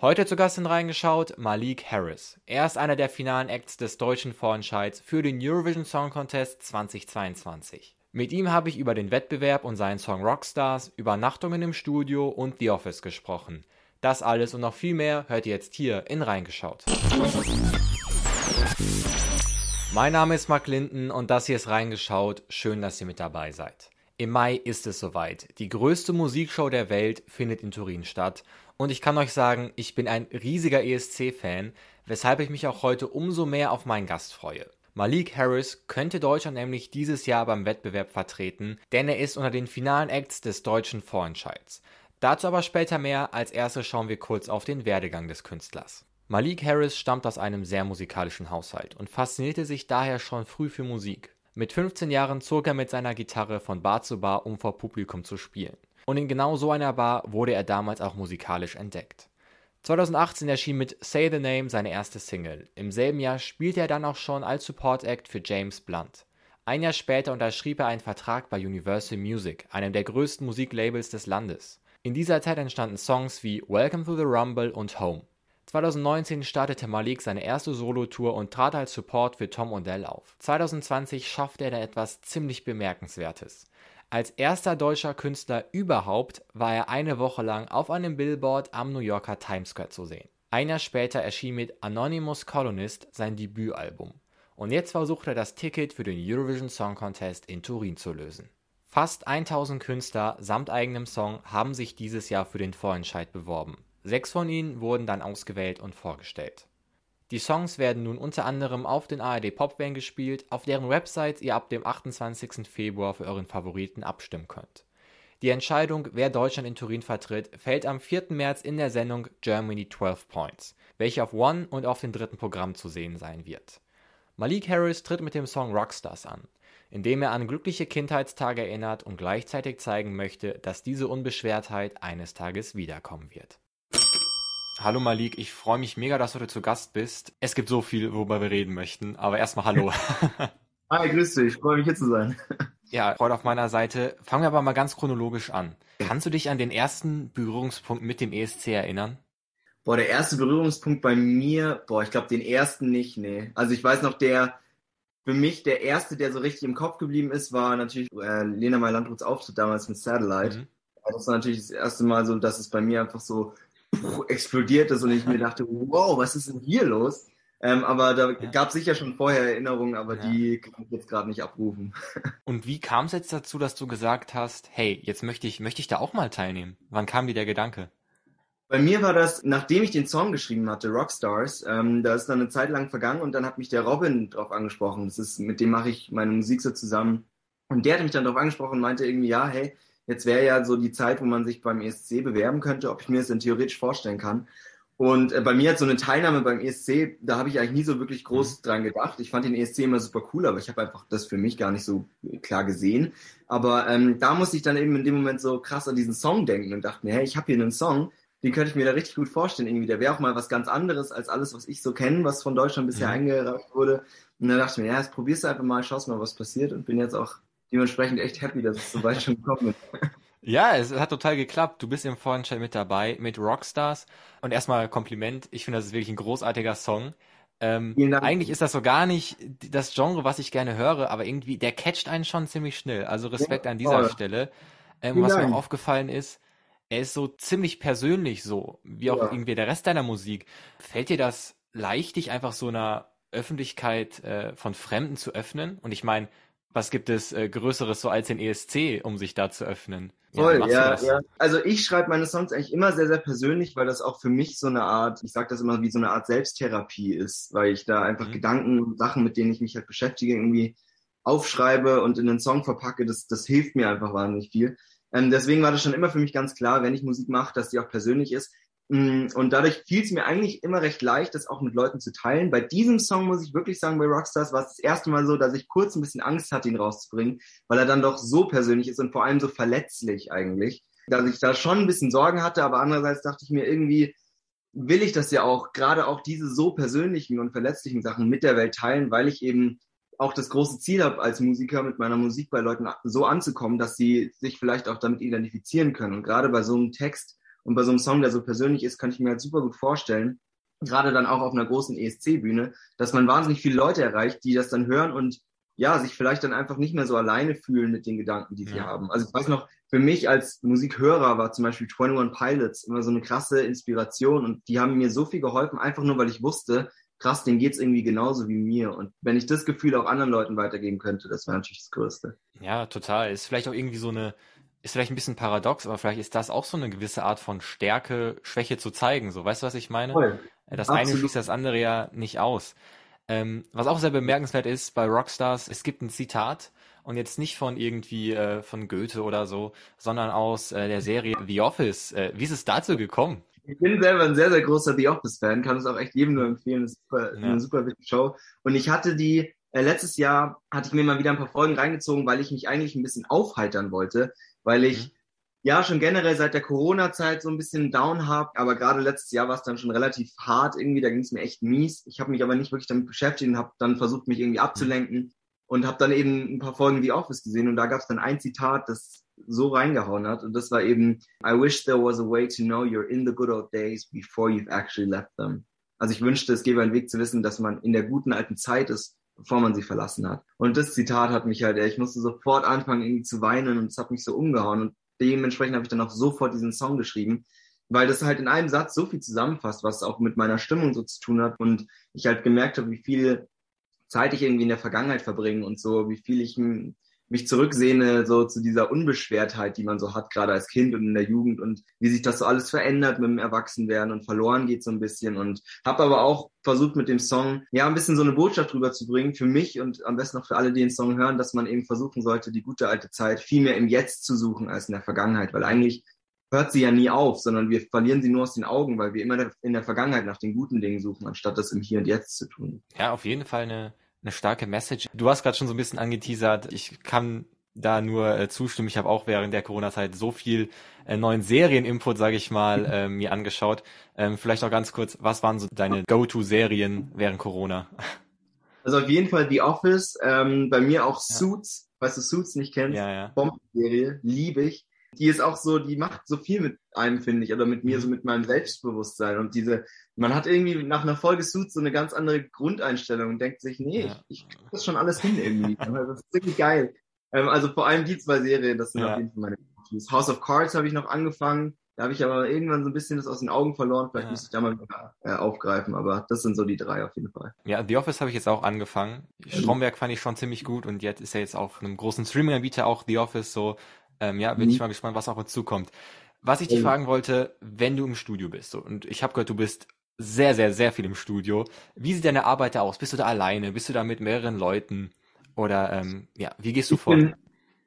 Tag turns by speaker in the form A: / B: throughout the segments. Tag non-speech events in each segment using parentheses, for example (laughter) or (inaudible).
A: Heute zu Gast in reingeschaut Malik Harris. Er ist einer der finalen Acts des deutschen Vorentscheids für den Eurovision Song Contest 2022. Mit ihm habe ich über den Wettbewerb und seinen Song Rockstars, Übernachtungen im Studio und The Office gesprochen. Das alles und noch viel mehr hört ihr jetzt hier in Reingeschaut. Mein Name ist Mark Linden und das hier ist Reingeschaut. Schön, dass ihr mit dabei seid. Im Mai ist es soweit. Die größte Musikshow der Welt findet in Turin statt. Und ich kann euch sagen, ich bin ein riesiger ESC-Fan, weshalb ich mich auch heute umso mehr auf meinen Gast freue. Malik Harris könnte Deutschland nämlich dieses Jahr beim Wettbewerb vertreten, denn er ist unter den finalen Acts des deutschen Vorentscheids. Dazu aber später mehr, als erstes schauen wir kurz auf den Werdegang des Künstlers. Malik Harris stammt aus einem sehr musikalischen Haushalt und faszinierte sich daher schon früh für Musik. Mit 15 Jahren zog er mit seiner Gitarre von Bar zu Bar, um vor Publikum zu spielen. Und in genau so einer Bar wurde er damals auch musikalisch entdeckt. 2018 erschien mit Say the Name seine erste Single. Im selben Jahr spielte er dann auch schon als Support Act für James Blunt. Ein Jahr später unterschrieb er einen Vertrag bei Universal Music, einem der größten Musiklabels des Landes. In dieser Zeit entstanden Songs wie Welcome to the Rumble und Home. 2019 startete Malik seine erste Solotour und trat als Support für Tom Odell auf. 2020 schaffte er dann etwas ziemlich Bemerkenswertes. Als erster deutscher Künstler überhaupt war er eine Woche lang auf einem Billboard am New Yorker Times Square zu sehen. Ein Jahr später erschien mit Anonymous Colonist sein Debütalbum. Und jetzt versucht er das Ticket für den Eurovision Song Contest in Turin zu lösen. Fast 1000 Künstler samt eigenem Song haben sich dieses Jahr für den Vorentscheid beworben. Sechs von ihnen wurden dann ausgewählt und vorgestellt. Die Songs werden nun unter anderem auf den ARD Popwellen gespielt, auf deren Website ihr ab dem 28. Februar für euren Favoriten abstimmen könnt. Die Entscheidung, wer Deutschland in Turin vertritt, fällt am 4. März in der Sendung Germany 12 Points, welche auf One und auf dem dritten Programm zu sehen sein wird. Malik Harris tritt mit dem Song Rockstars an, in dem er an glückliche Kindheitstage erinnert und gleichzeitig zeigen möchte, dass diese Unbeschwertheit eines Tages wiederkommen wird. Hallo Malik, ich freue mich mega, dass du heute zu Gast bist. Es gibt so viel, worüber wir reden möchten, aber erstmal hallo. (laughs)
B: Hi, grüß dich, ich freue mich hier zu sein. (laughs)
A: Ja, Freude auf meiner Seite. Fangen wir aber mal ganz chronologisch an. Kannst du dich an den ersten Berührungspunkt mit dem ESC erinnern?
B: Boah, der erste Berührungspunkt bei mir, boah, ich glaube den ersten nicht, nee. Also ich weiß noch, der für mich der erste, der so richtig im Kopf geblieben ist, war natürlich äh, Lena Meyer-Landruths Auftritt damals mit Satellite. Mhm. Das war natürlich das erste Mal so, dass es bei mir einfach so explodiert ist und ich mir (laughs) dachte, wow, was ist denn hier los? Ähm, aber da ja. gab es sicher schon vorher Erinnerungen, aber ja. die kann ich jetzt gerade nicht abrufen. (laughs)
A: Und wie kam es jetzt dazu, dass du gesagt hast, hey, jetzt möchte ich, möchte ich da auch mal teilnehmen? Wann kam dir der Gedanke?
B: Bei mir war das, nachdem ich den Song geschrieben hatte, Rockstars, ähm, da ist dann eine Zeit lang vergangen und dann hat mich der Robin drauf angesprochen. Das ist, mit dem mache ich meine Musik so zusammen. Und der hat mich dann drauf angesprochen und meinte irgendwie, ja, hey, Jetzt wäre ja so die Zeit, wo man sich beim ESC bewerben könnte, ob ich mir das denn theoretisch vorstellen kann. Und äh, bei mir hat so eine Teilnahme beim ESC, da habe ich eigentlich nie so wirklich groß mhm. dran gedacht. Ich fand den ESC immer super cool, aber ich habe einfach das für mich gar nicht so klar gesehen. Aber ähm, da musste ich dann eben in dem Moment so krass an diesen Song denken und dachte mir, hey, ich habe hier einen Song, den könnte ich mir da richtig gut vorstellen. Irgendwie, der wäre auch mal was ganz anderes als alles, was ich so kenne, was von Deutschland bisher mhm. eingereicht wurde. Und dann dachte ich mir, ja, jetzt probierst du einfach mal, schaust mal, was passiert und bin jetzt auch dementsprechend echt happy, dass es so weit schon gekommen ist. (laughs)
A: Ja, es hat total geklappt. Du bist im Vorentscheid mit dabei, mit Rockstars. Und erstmal Kompliment. Ich finde, das ist wirklich ein großartiger Song. Ähm, eigentlich ist das so gar nicht das Genre, was ich gerne höre, aber irgendwie, der catcht einen schon ziemlich schnell. Also Respekt ja, an dieser oh. Stelle. Ähm, was mir auch aufgefallen ist, er ist so ziemlich persönlich so, wie auch ja. irgendwie der Rest deiner Musik. Fällt dir das leicht, dich einfach so einer Öffentlichkeit äh, von Fremden zu öffnen? Und ich meine, was gibt es äh, Größeres so als den ESC, um sich da zu öffnen?
B: Voll, ja, ja, ja. Also ich schreibe meine Songs eigentlich immer sehr, sehr persönlich, weil das auch für mich so eine Art, ich sage das immer wie so eine Art Selbsttherapie ist, weil ich da einfach mhm. Gedanken und Sachen, mit denen ich mich halt beschäftige, irgendwie aufschreibe und in einen Song verpacke. Das, das hilft mir einfach wahnsinnig viel. Ähm, deswegen war das schon immer für mich ganz klar, wenn ich Musik mache, dass die auch persönlich ist. Mm, und dadurch fiel es mir eigentlich immer recht leicht, das auch mit Leuten zu teilen. Bei diesem Song muss ich wirklich sagen, bei Rockstars war es das erste Mal so, dass ich kurz ein bisschen Angst hatte, ihn rauszubringen, weil er dann doch so persönlich ist und vor allem so verletzlich eigentlich, dass ich da schon ein bisschen Sorgen hatte, aber andererseits dachte ich mir irgendwie, will ich das ja auch, gerade auch diese so persönlichen und verletzlichen Sachen mit der Welt teilen, weil ich eben auch das große Ziel habe, als Musiker mit meiner Musik bei Leuten so anzukommen, dass sie sich vielleicht auch damit identifizieren können. Und gerade bei so einem Text, Und bei so einem Song, der so persönlich ist, kann ich mir halt super gut vorstellen, gerade dann auch auf einer großen ESC-Bühne, dass man wahnsinnig viele Leute erreicht, die das dann hören und ja, sich vielleicht dann einfach nicht mehr so alleine fühlen mit den Gedanken, die sie ja. haben. Also ich weiß noch, für mich als Musikhörer war zum Beispiel 21 Pilots immer so eine krasse Inspiration und die haben mir so viel geholfen, einfach nur weil ich wusste, krass, denen geht's irgendwie genauso wie mir. Und wenn ich das Gefühl auch anderen Leuten weitergeben könnte, das wäre natürlich das Größte.
A: Ja, total. Ist vielleicht auch irgendwie so eine, ist vielleicht ein bisschen paradox, aber vielleicht ist das auch so eine gewisse Art von Stärke, Schwäche zu zeigen. So, weißt du, was ich meine? Voll. Das Absolut. eine schließt das andere ja nicht aus. Ähm, was auch sehr bemerkenswert ist bei Rockstars, es gibt ein Zitat und jetzt nicht von irgendwie äh, von Goethe oder so, sondern aus äh, der Serie The Office. Äh, wie ist es dazu gekommen?
B: Ich bin selber ein sehr, sehr großer The Office-Fan, kann es auch echt jedem nur empfehlen. Das ist super, ja. eine super wichtige Show. Und ich hatte die, äh, letztes Jahr hatte ich mir mal wieder ein paar Folgen reingezogen, weil ich mich eigentlich ein bisschen aufheitern wollte, weil ich mhm ja schon generell seit der Corona-Zeit so ein bisschen down habe, aber gerade letztes Jahr war es dann schon relativ hart irgendwie, da ging es mir echt mies. Ich habe mich aber nicht wirklich damit beschäftigt und habe dann versucht, mich irgendwie abzulenken und habe dann eben ein paar Folgen The Office gesehen und da gab es dann ein Zitat, das so reingehauen hat und das war eben I wish there was a way to know you're in the good old days before you've actually left them. Also ich wünschte, es gäbe einen Weg zu wissen, dass man in der guten alten Zeit ist, bevor man sie verlassen hat. Und das Zitat hat mich halt, ich musste sofort anfangen irgendwie zu weinen und es hat mich so umgehauen und dementsprechend habe ich dann auch sofort diesen Song geschrieben, weil das halt in einem Satz so viel zusammenfasst, was auch mit meiner Stimmung so zu tun hat und ich halt gemerkt habe, wie viel Zeit ich irgendwie in der Vergangenheit verbringe und so, wie viel ich mich zurücksehne so zu dieser Unbeschwertheit, die man so hat, gerade als Kind und in der Jugend und wie sich das so alles verändert mit dem Erwachsenwerden und verloren geht so ein bisschen und habe aber auch versucht mit dem Song ja ein bisschen so eine Botschaft rüberzubringen für mich und am besten auch für alle, die den Song hören, dass man eben versuchen sollte, die gute alte Zeit viel mehr im Jetzt zu suchen als in der Vergangenheit, weil eigentlich hört sie ja nie auf, sondern wir verlieren sie nur aus den Augen, weil wir immer in der Vergangenheit nach den guten Dingen suchen, anstatt das im Hier und Jetzt zu tun.
A: Ja, auf jeden Fall eine eine starke Message. Du hast gerade schon so ein bisschen angeteasert. Ich kann da nur äh, zustimmen. Ich habe auch während der Corona-Zeit so viel äh, neuen Serien-Input, sage ich mal, (laughs) äh, mir angeschaut. Ähm, vielleicht noch ganz kurz, was waren so deine Go-To-Serien während Corona?
B: Also auf jeden Fall The Office, ähm, bei mir auch Suits, ja. falls du Suits nicht kennst,
A: ja, ja.
B: Bombenserie, liebe ich die ist auch so, die macht so viel mit einem, finde ich, oder mit mir, mhm. so mit meinem Selbstbewusstsein. Und diese, man hat irgendwie nach einer Folge Suits so eine ganz andere Grundeinstellung und denkt sich, nee, ja. ich, ich krieg das schon alles hin irgendwie. (laughs) das ist wirklich geil. Ähm, also vor allem die zwei Serien, das sind ja. auf jeden Fall meine Tools. House of Cards habe ich noch angefangen. Da habe ich aber irgendwann so ein bisschen das aus den Augen verloren. Vielleicht ja. müsste ich da mal wieder äh, aufgreifen, aber das sind so die drei auf jeden Fall.
A: Ja, The Office habe ich jetzt auch angefangen. Stromberg fand ich schon ziemlich gut und jetzt ist ja jetzt auf einem großen Streaming-Anbieter auch The Office so ähm, ja, bin mhm. ich mal gespannt, was auch dazu kommt. Was ich dich fragen wollte, wenn du im Studio bist, so, und ich habe gehört, du bist sehr, sehr, sehr viel im Studio. Wie sieht deine Arbeit da aus? Bist du da alleine? Bist du da mit mehreren Leuten? Oder ähm, ja, wie gehst du
B: ich
A: vor?
B: Bin,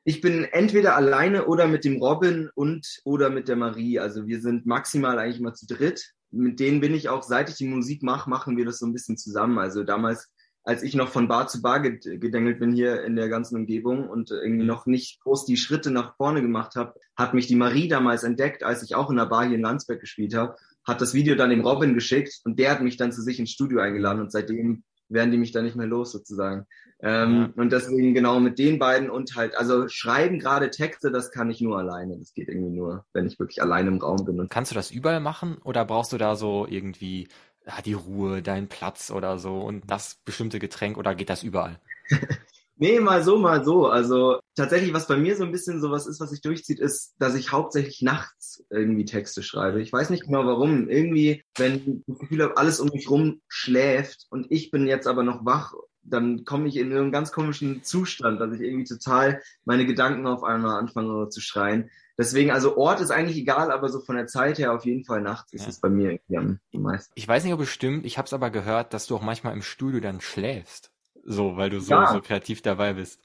B: ich bin entweder alleine oder mit dem Robin und oder mit der Marie. Also wir sind maximal eigentlich immer zu dritt. Mit denen bin ich auch, seit ich die Musik mache, machen wir das so ein bisschen zusammen. Also damals als ich noch von Bar zu Bar gedengelt bin hier in der ganzen Umgebung und irgendwie noch nicht groß die Schritte nach vorne gemacht habe, hat mich die Marie damals entdeckt, als ich auch in der Bar hier in Landsberg gespielt habe, hat das Video dann dem Robin geschickt und der hat mich dann zu sich ins Studio eingeladen und seitdem werden die mich dann nicht mehr los sozusagen. Ähm, ja. Und deswegen genau mit den beiden und halt, also schreiben gerade Texte, das kann ich nur alleine. Das geht irgendwie nur, wenn ich wirklich alleine im Raum bin. Und
A: Kannst du das überall machen oder brauchst du da so irgendwie ja, die Ruhe, deinen Platz oder so und das bestimmte Getränk oder geht das überall? (laughs)
B: nee, mal so, mal so. Also tatsächlich, was bei mir so ein bisschen sowas ist, was sich durchzieht, ist, dass ich hauptsächlich nachts irgendwie Texte schreibe. Ich weiß nicht genau warum. Irgendwie, wenn ich das Gefühl habe, alles um mich rum schläft und ich bin jetzt aber noch wach dann komme ich in einen ganz komischen Zustand, dass ich irgendwie total meine Gedanken auf einmal anfange zu schreien. Deswegen, also Ort ist eigentlich egal, aber so von der Zeit her auf jeden Fall nachts ist ja. es bei mir irgendwie am meisten.
A: Ich weiß nicht, ob es stimmt, ich habe es aber gehört, dass du auch manchmal im Studio dann schläfst. So, weil du so, ja. so kreativ dabei bist.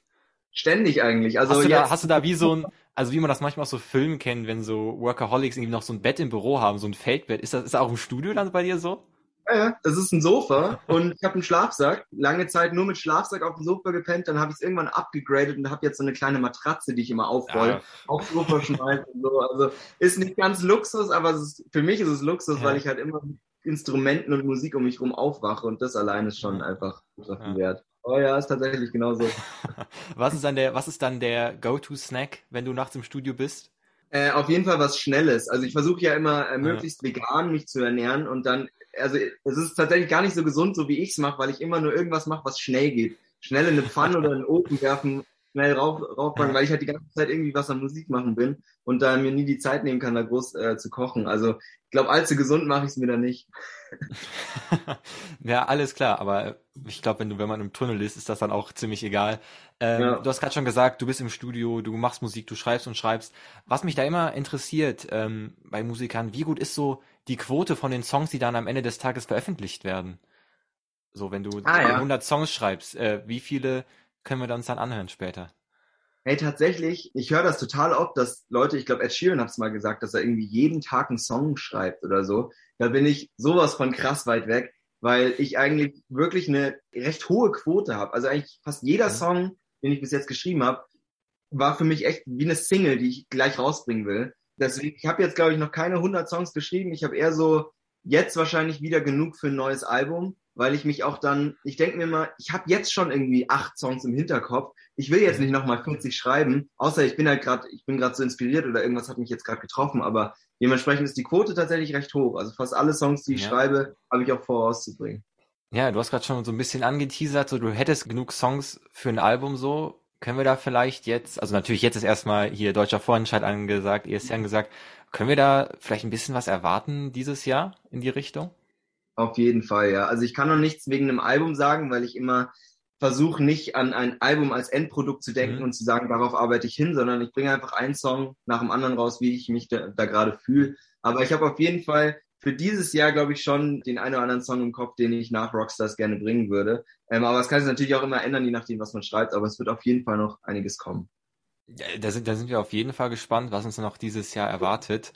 B: Ständig eigentlich. Also
A: hast du, da, hast du da wie so ein, also wie man das manchmal aus so Filmen kennt, wenn so Workaholics irgendwie noch so ein Bett im Büro haben, so ein Feldbett. Ist das, ist das auch im Studio dann bei dir so?
B: Ja, das ist ein Sofa und ich habe einen Schlafsack. Lange Zeit nur mit Schlafsack auf dem Sofa gepennt, dann habe ich es irgendwann abgegradet und habe jetzt so eine kleine Matratze, die ich immer aufroll, ja. aufs Sofa schmeiße und so. Also ist nicht ganz Luxus, aber ist, für mich ist es Luxus, ja. weil ich halt immer mit Instrumenten und Musik um mich rum aufwache und das allein ist schon einfach ja. wert. Oh ja, ist tatsächlich genauso. (laughs)
A: was ist dann der, was ist dann der Go-To-Snack, wenn du nachts im Studio bist?
B: Äh, auf jeden Fall was Schnelles. Also ich versuche ja immer äh, möglichst ja. vegan mich zu ernähren und dann, also es ist tatsächlich gar nicht so gesund, so wie ich es mache, weil ich immer nur irgendwas mache, was schnell geht. Schnell in eine Pfanne (laughs) oder in den Ofen werfen, schnell rauf, raufbacken, weil ich halt die ganze Zeit irgendwie was an Musik machen bin und da mir nie die Zeit nehmen kann, da groß äh, zu kochen. Also ich glaube, allzu gesund mache ich es mir da nicht. (laughs)
A: ja, alles klar, aber ich glaube, wenn du, wenn man im Tunnel ist, ist das dann auch ziemlich egal. Ähm, ja. Du hast gerade schon gesagt, du bist im Studio, du machst Musik, du schreibst und schreibst. Was mich da immer interessiert ähm, bei Musikern, wie gut ist so die Quote von den Songs, die dann am Ende des Tages veröffentlicht werden? So, wenn du ah, ja. 100 Songs schreibst, äh, wie viele können wir uns dann anhören später?
B: Hey, tatsächlich, ich höre das total oft, dass Leute, ich glaube, Ed Sheeran hat es mal gesagt, dass er irgendwie jeden Tag einen Song schreibt oder so. Da bin ich sowas von krass weit weg, weil ich eigentlich wirklich eine recht hohe Quote habe. Also eigentlich fast jeder Song, den ich bis jetzt geschrieben habe, war für mich echt wie eine Single, die ich gleich rausbringen will. Deswegen, ich habe jetzt, glaube ich, noch keine 100 Songs geschrieben. Ich habe eher so jetzt wahrscheinlich wieder genug für ein neues Album weil ich mich auch dann, ich denke mir mal, ich habe jetzt schon irgendwie acht Songs im Hinterkopf. Ich will jetzt nicht nochmal 40 schreiben, außer ich bin halt gerade, ich bin gerade so inspiriert oder irgendwas hat mich jetzt gerade getroffen, aber dementsprechend ist die Quote tatsächlich recht hoch. Also fast alle Songs, die ich ja. schreibe, habe ich auch vor auszubringen.
A: Ja, du hast gerade schon so ein bisschen angeteasert, so du hättest genug Songs für ein Album so. Können wir da vielleicht jetzt, also natürlich jetzt ist erstmal hier deutscher Vorentscheid angesagt, ESC angesagt, können wir da vielleicht ein bisschen was erwarten dieses Jahr in die Richtung?
B: Auf jeden Fall, ja. Also ich kann noch nichts wegen einem Album sagen, weil ich immer versuche nicht an ein Album als Endprodukt zu denken mhm. und zu sagen, darauf arbeite ich hin, sondern ich bringe einfach einen Song nach dem anderen raus, wie ich mich da, da gerade fühle. Aber ich habe auf jeden Fall für dieses Jahr, glaube ich, schon den einen oder anderen Song im Kopf, den ich nach Rockstars gerne bringen würde. Ähm, aber es kann sich natürlich auch immer ändern, je nachdem, was man schreibt. Aber es wird auf jeden Fall noch einiges kommen.
A: Ja, da sind, da sind wir auf jeden Fall gespannt, was uns noch dieses Jahr erwartet.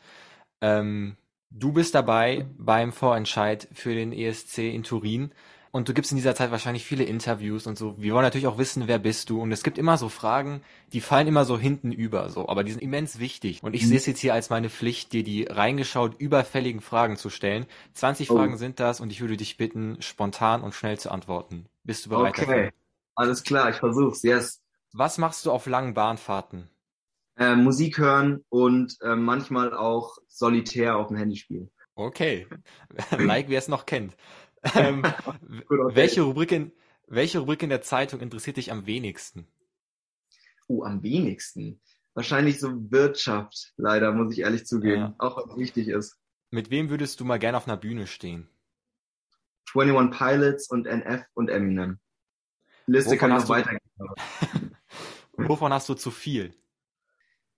A: Ähm, Du bist dabei beim Vorentscheid für den ESC in Turin und du gibst in dieser Zeit wahrscheinlich viele Interviews und so. Wir wollen natürlich auch wissen, wer bist du und es gibt immer so Fragen, die fallen immer so hinten über, so, aber die sind immens wichtig und ich mhm. sehe es jetzt hier als meine Pflicht, dir die reingeschaut überfälligen Fragen zu stellen. 20 oh. Fragen sind das und ich würde dich bitten, spontan und schnell zu antworten. Bist du bereit
B: okay. dafür? Alles klar, ich versuch's, yes.
A: Was machst du auf langen Bahnfahrten?
B: Äh, Musik hören und äh, manchmal auch solitär auf dem Handy spielen.
A: Okay, (laughs) like wer es noch kennt. (laughs) Ähm, welche, Rubrik in, welche Rubrik in der Zeitung interessiert dich am wenigsten?
B: Oh, am wenigsten. Wahrscheinlich so Wirtschaft, leider, muss ich ehrlich zugeben. Ja. Auch was wichtig ist.
A: Mit wem würdest du mal gerne auf einer Bühne stehen?
B: 21 Pilots und NF und Eminem. Liste Wovon kann noch weitergehen. (laughs)
A: Wovon hast du zu viel?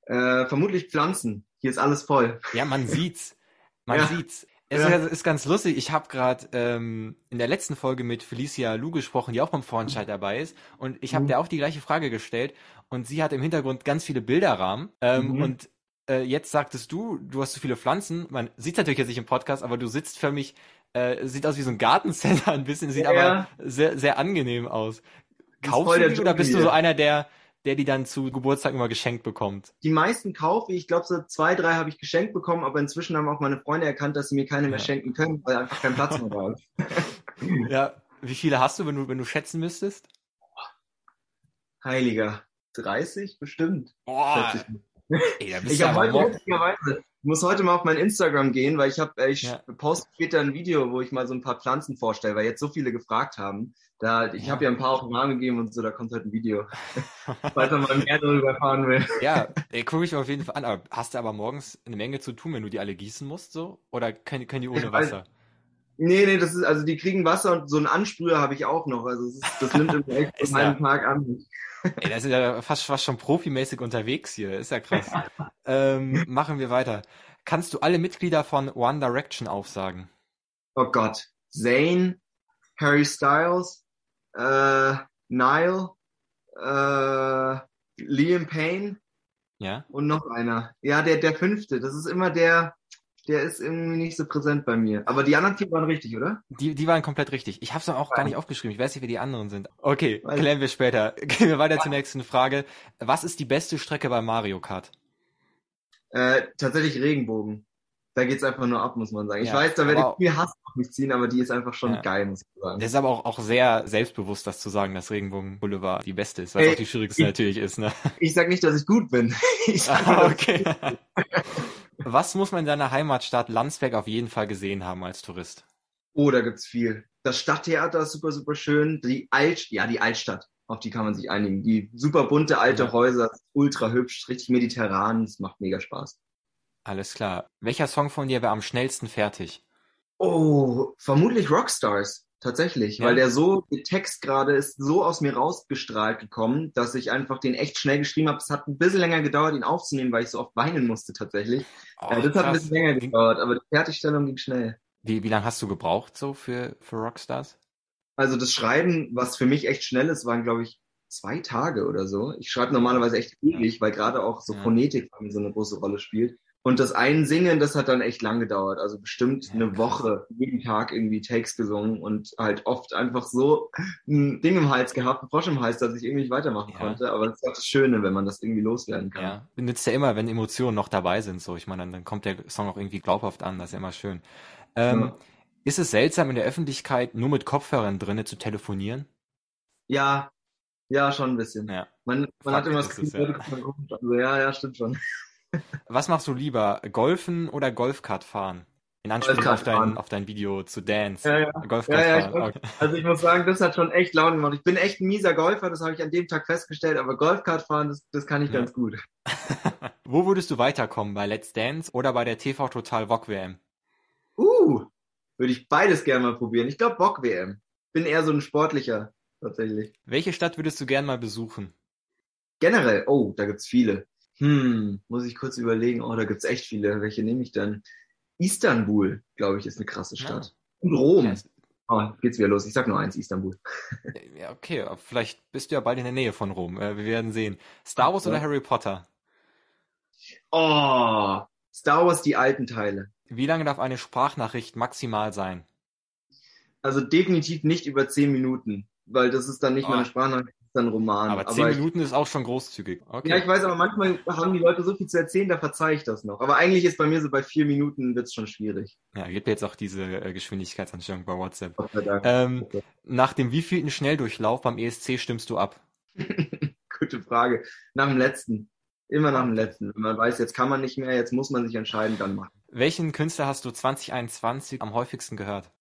B: Äh, vermutlich Pflanzen. Hier ist alles voll.
A: Ja, man (laughs) sieht's. Man ja. sieht's. Es ja. ist, ganz lustig. Ich habe gerade ähm, in der letzten Folge mit Felicia Lu gesprochen, die auch beim Vorentscheid dabei ist. Und ich habe mhm. der auch die gleiche Frage gestellt. Und sie hat im Hintergrund ganz viele Bilderrahmen. Ähm, mhm. Und äh, jetzt sagtest du, du hast so viele Pflanzen. Man sieht natürlich jetzt nicht im Podcast, aber du sitzt für mich, äh, sieht aus wie so ein Gartencenter ein bisschen, sieht ja. aber sehr, sehr angenehm aus. Kaufst du die oder bist du so einer, der der die dann zu Geburtstag immer geschenkt bekommt?
B: Die meisten kaufe ich. Ich glaube, so zwei, drei habe ich geschenkt bekommen, aber inzwischen haben auch meine Freunde erkannt, dass sie mir keine ja. mehr schenken können, weil einfach kein Platz mehr ist. (laughs) (laughs)
A: ja, wie viele hast du, wenn du, wenn du schätzen müsstest?
B: Heiliger. 30 bestimmt.
A: Boah. Ey, (laughs)
B: ich habe heute witzigerweise, ich muss heute mal auf mein Instagram gehen, weil ich habe, äh, ich ja. poste später ein Video, wo ich mal so ein paar Pflanzen vorstelle, weil jetzt so viele gefragt haben. Da, ich ja. habe ja ein paar auf den Namen gegeben und so, da kommt halt ein Video. (laughs) Falls man mal mehr darüber erfahren will.
A: Ja, gucke ich auf jeden Fall an. Aber hast du aber morgens eine Menge zu tun, wenn du die alle gießen musst, so? Oder können, können die ohne Wasser?
B: Nee, nee, das ist, also die kriegen Wasser und so einen Ansprüher habe ich auch noch. Also das, ist, das nimmt (laughs) im echt von meinem Tag an.
A: Ey, da sind ja fast, fast schon profimäßig unterwegs hier. Ist ja krass. ähm, machen wir weiter. Kannst du alle Mitglieder von One Direction aufsagen?
B: Oh Gott. Zayn, Harry Styles, äh, Nile, äh, Liam Payne.
A: Ja.
B: Und noch einer. Ja, der, der fünfte. Das ist immer der, der ist irgendwie nicht so präsent bei mir. Aber die anderen vier waren richtig, oder?
A: Die, die waren komplett richtig. Ich habe es auch ja. gar nicht aufgeschrieben. Ich weiß nicht, wer die anderen sind. Okay, Weil klären wir später. (laughs) Gehen wir weiter ja. zur nächsten Frage. Was ist die beste Strecke bei Mario Kart?
B: Äh, tatsächlich Regenbogen. da geht's einfach nur ab, muss man sagen. Ich
A: Ja,
B: weiß, da werde ich viel Hass auf mich ziehen, aber die ist einfach schon geil, muss ich sagen.
A: Das ist aber auch, auch sehr selbstbewusst, das zu sagen, dass Regenbogen Boulevard die beste ist, weil es auch die schwierigste
B: ich-
A: natürlich ist, ne?
B: Ich sag nicht, dass ich gut bin. (laughs) Ich sag
A: Ah, okay. (laughs) Was muss man in deiner Heimatstadt Landsberg auf jeden Fall gesehen haben als Tourist?
B: Oh, da gibt's viel. Das Stadttheater ist super, super schön. Die Alt, ja, die Altstadt, auf die kann man sich einigen. Die super bunte alte
A: Ja.
B: Häuser, ultra hübsch, richtig mediterran, es macht mega Spaß.
A: Alles klar. Welcher Song von dir wäre am schnellsten fertig?
B: Oh, vermutlich Rockstars. Tatsächlich,
A: Ja.
B: weil der so, der Text gerade ist so aus mir rausgestrahlt gekommen, dass ich einfach den echt schnell geschrieben habe. Es hat ein bisschen länger gedauert, ihn aufzunehmen, weil ich so oft weinen musste tatsächlich.
A: Oh,
B: äh, das hat ein
A: krass.
B: bisschen länger gedauert, aber die Fertigstellung ging schnell.
A: Wie, wie lange hast du gebraucht so für, für Rockstars?
B: Also das Schreiben, was für mich echt schnell ist, waren, glaube ich, zwei Tage oder so. Ich schreibe normalerweise echt ewig, weil gerade auch so
A: Ja.
B: Phonetik so eine große Rolle spielt. Und das Einsingen, das hat dann echt lang gedauert. Also bestimmt
A: Ja,
B: eine. Woche, jeden Tag irgendwie Takes gesungen und halt oft einfach so ein Ding im Hals gehabt, ein Frosch im Hals, dass ich irgendwie nicht weitermachen
A: Ja.
B: konnte. Aber das ist auch das Schöne, wenn man das irgendwie loswerden kann.
A: Ja, nützt ja immer, wenn Emotionen noch dabei sind. So, ich meine, dann, dann kommt der Song auch irgendwie glaubhaft an. Das ist ja immer schön. Ähm,
B: Ja.
A: Ist es seltsam, in der Öffentlichkeit nur mit Kopfhörern drinne zu telefonieren?
B: Ja, ja, schon ein bisschen.
A: Ja.
B: Man, man
A: Fakt
B: hat immer das Gefühl,
A: ja.
B: Also, ja, ja, stimmt schon.
A: Was machst du lieber? Golfen oder Golfkart fahren? In Anspielung
B: Golfkart
A: auf dein, auf dein Video zu Dance.
B: Ja, ja.
A: Golfkart
B: Ja, ja, ich
A: fahren.
B: glaub- Also ich muss sagen, das hat schon echt Laune gemacht. Ich bin echt ein mieser Golfer, das habe ich an dem Tag festgestellt, aber Golfkart fahren, das, das kann ich
A: Ja.
B: ganz gut.
A: Okay. (laughs) Wo würdest du weiterkommen? Bei Let's Dance oder bei der TV Total VOG WM?
B: Uh, würde ich beides gerne mal probieren. Ich glaube Bock WM. Bin eher so ein sportlicher, tatsächlich.
A: Welche Stadt würdest du gern mal besuchen?
B: Generell, oh, da gibt's viele. Hm, muss ich kurz überlegen. Oh, da gibt's echt viele. Welche nehme ich denn? Istanbul, glaube ich, ist eine krasse Stadt. Und Rom.
A: Ja,
B: Oh, geht's wieder los. Ich sag nur eins, Istanbul. (laughs)
A: Ja, okay, vielleicht bist du ja bald in der Nähe von Rom. Äh, wir werden sehen. Star Wars
B: Ja.
A: oder Harry Potter?
B: Oh, Star Wars, die alten Teile.
A: Wie lange darf eine Sprachnachricht maximal sein?
B: Also definitiv nicht über zehn Minuten, weil das ist dann nicht
A: Oh.
B: mal eine das ist dann Roman.
A: Aber zehn
B: ich,
A: Minuten ist auch schon großzügig. Okay.
B: Ja, ich weiß, aber manchmal haben die Leute so viel zu erzählen, da verzeihe ich das noch. Aber eigentlich ist bei mir so bei vier Minuten wird's schon schwierig.
A: Ja, gibt jetzt auch diese äh, Geschwindigkeitsanstellung bei WhatsApp.
B: Dank.
A: Ähm, nach dem wievielten Schnelldurchlauf beim ESC stimmst du ab? (laughs)
B: Gute Frage. Nach dem letzten. Immer nach dem letzten. Wenn man weiß, jetzt kann man nicht mehr, jetzt muss man sich entscheiden, dann machen.
A: Welchen Künstler hast du 2021 am häufigsten gehört?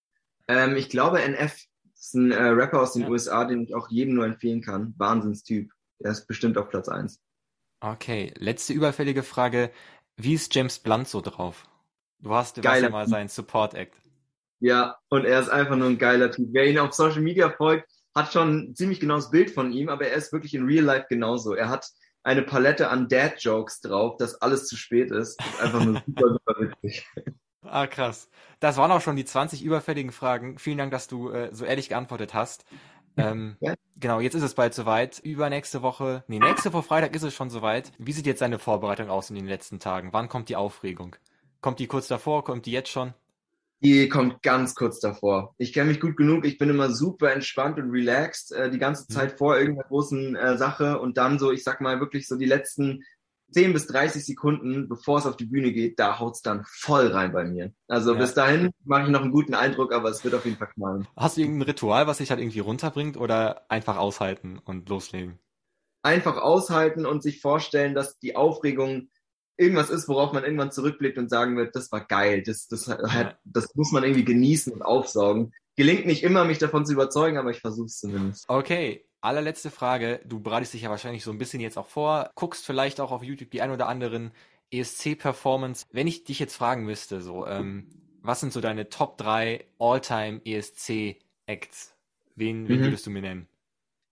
B: Ähm, ich glaube, NF ist ein äh, Rapper aus den
A: Ja.
B: USA, den ich auch jedem nur empfehlen kann. Wahnsinnstyp. Der ist bestimmt auf Platz eins.
A: Okay, letzte überfällige Frage. Wie ist James Blunt so drauf? Du hast, du ja mal
B: Typ.
A: sein Support Act.
B: Ja, und er ist einfach nur ein geiler Typ. Wer ihn auf Social Media folgt, hat schon ein ziemlich genaues Bild von ihm, aber er ist wirklich in Real Life genauso. Er hat eine Palette an Dad-Jokes drauf, dass alles zu spät ist. Das ist einfach nur super, (laughs) super witzig.
A: Ah, krass. Das waren auch schon die 20 überfälligen Fragen. Vielen Dank, dass du äh, so ehrlich geantwortet hast. Ähm,
B: Ja.
A: Genau, jetzt ist es bald soweit. Übernächste Woche, nee, nächste Woche Freitag ist es schon soweit. Wie sieht jetzt deine Vorbereitung aus in den letzten Tagen? Wann kommt die Aufregung? Kommt die kurz davor? Kommt die jetzt schon?
B: Die kommt ganz kurz davor. Ich kenne mich gut genug, ich bin immer super entspannt und relaxed äh, die ganze Zeit vor irgendeiner großen äh, Sache und dann so, ich sag mal, wirklich so die letzten 10 bis 30 Sekunden, bevor es auf die Bühne geht, da haut's dann voll rein bei mir. Also
A: Ja.
B: bis dahin mache ich noch einen guten Eindruck, aber es wird auf jeden Fall knallen.
A: Hast du irgendein Ritual, was dich halt irgendwie runterbringt oder einfach aushalten und loslegen?
B: Einfach aushalten und sich vorstellen, dass die Aufregung irgendwas ist, worauf man irgendwann zurückblickt und sagen wird, das war geil, das, das, hat, das muss man irgendwie genießen und aufsaugen. Gelingt nicht immer, mich davon zu überzeugen, aber ich versuche es zumindest.
A: Okay, allerletzte Frage. Du bereitest dich ja wahrscheinlich so ein bisschen jetzt auch vor, guckst vielleicht auch auf YouTube die ein oder anderen ESC-Performance. Wenn ich dich jetzt fragen müsste, so, ähm, was sind so deine Top 3 All-Time ESC-Acts? Wen, wen
B: Mhm.
A: würdest du mir nennen?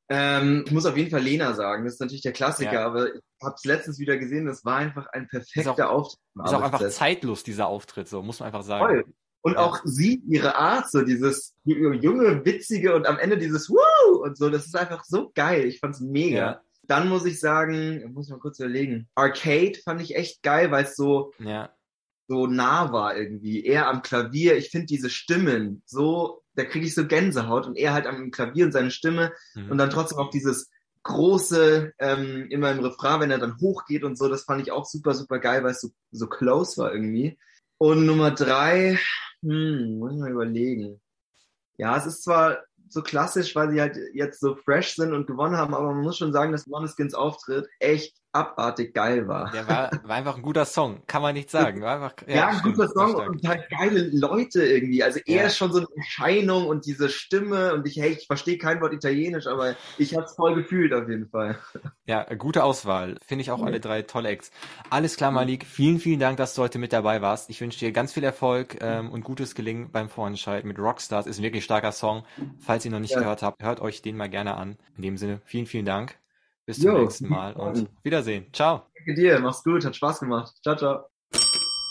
B: Ähm, ich muss auf jeden Fall Lena sagen, das ist natürlich der Klassiker,
A: Ja.
B: aber ich habe es letztens wieder gesehen, das war einfach ein perfekter Auftritt. am
A: Ist auch einfach zeitlos, dieser Auftritt, so, muss man einfach sagen.
B: Voll. Und
A: Ja.
B: auch sie, ihre Art, so dieses junge, witzige und am Ende dieses Woo und so, das ist einfach so geil. Ich fand's mega.
A: Ja.
B: Dann muss ich sagen, muss ich mal kurz überlegen. Arcade fand ich echt geil, weil es so,
A: Ja,
B: so nah war irgendwie. Er am Klavier, ich finde diese Stimmen so, da kriege ich so Gänsehaut und er halt am Klavier und seine Stimme
A: mhm.
B: und dann trotzdem auch dieses große, ähm, immer im Refrain, wenn er dann hochgeht und so, das fand ich auch super, super geil, weil es so, so close war irgendwie. Und Nummer drei, hm, muss ich mal überlegen. Ja, es ist zwar so klassisch, weil sie halt jetzt so fresh sind und gewonnen haben, aber man muss schon sagen, dass Måneskins Auftritt echt abartig geil war.
A: Der war, war einfach ein guter Song, kann man nicht sagen. War einfach,
B: ja, ja ein stimmt, guter Song und halt geile Leute irgendwie. Also er ja. ist schon so eine Erscheinung und diese Stimme und ich, hey, ich verstehe kein Wort Italienisch, aber ich hab's voll gefühlt auf jeden Fall.
A: Ja, gute Auswahl. Finde ich auch ja. alle drei tolle Acts. Alles klar, Malik. Vielen, vielen Dank, dass du heute mit dabei warst. Ich wünsche dir ganz viel Erfolg ähm, und gutes Gelingen beim Vorentscheid mit Rockstars. Ist ein wirklich starker Song. Falls ihr noch nicht ja. gehört habt, hört euch den mal gerne an. In dem Sinne, vielen, vielen Dank. Bis zum jo, nächsten Mal und Wiedersehen. Ciao.
B: Danke dir, mach's gut, hat Spaß gemacht. Ciao, ciao.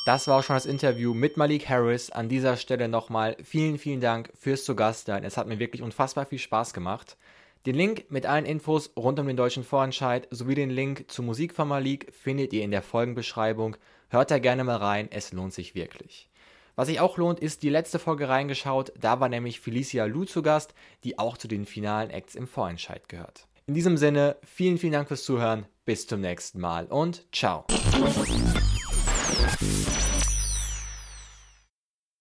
A: Das war auch schon das Interview mit Malik Harris. An dieser Stelle nochmal vielen, vielen Dank fürs Zugastsein. Es hat mir wirklich unfassbar viel Spaß gemacht. Den Link mit allen Infos rund um den deutschen Vorentscheid sowie den Link zur Musik von Malik findet ihr in der Folgenbeschreibung. Hört da gerne mal rein, es lohnt sich wirklich. Was sich auch lohnt, ist die letzte Folge reingeschaut. Da war nämlich Felicia Lu zu Gast, die auch zu den finalen Acts im Vorentscheid gehört. In diesem Sinne, vielen, vielen Dank fürs Zuhören. Bis zum nächsten Mal und ciao.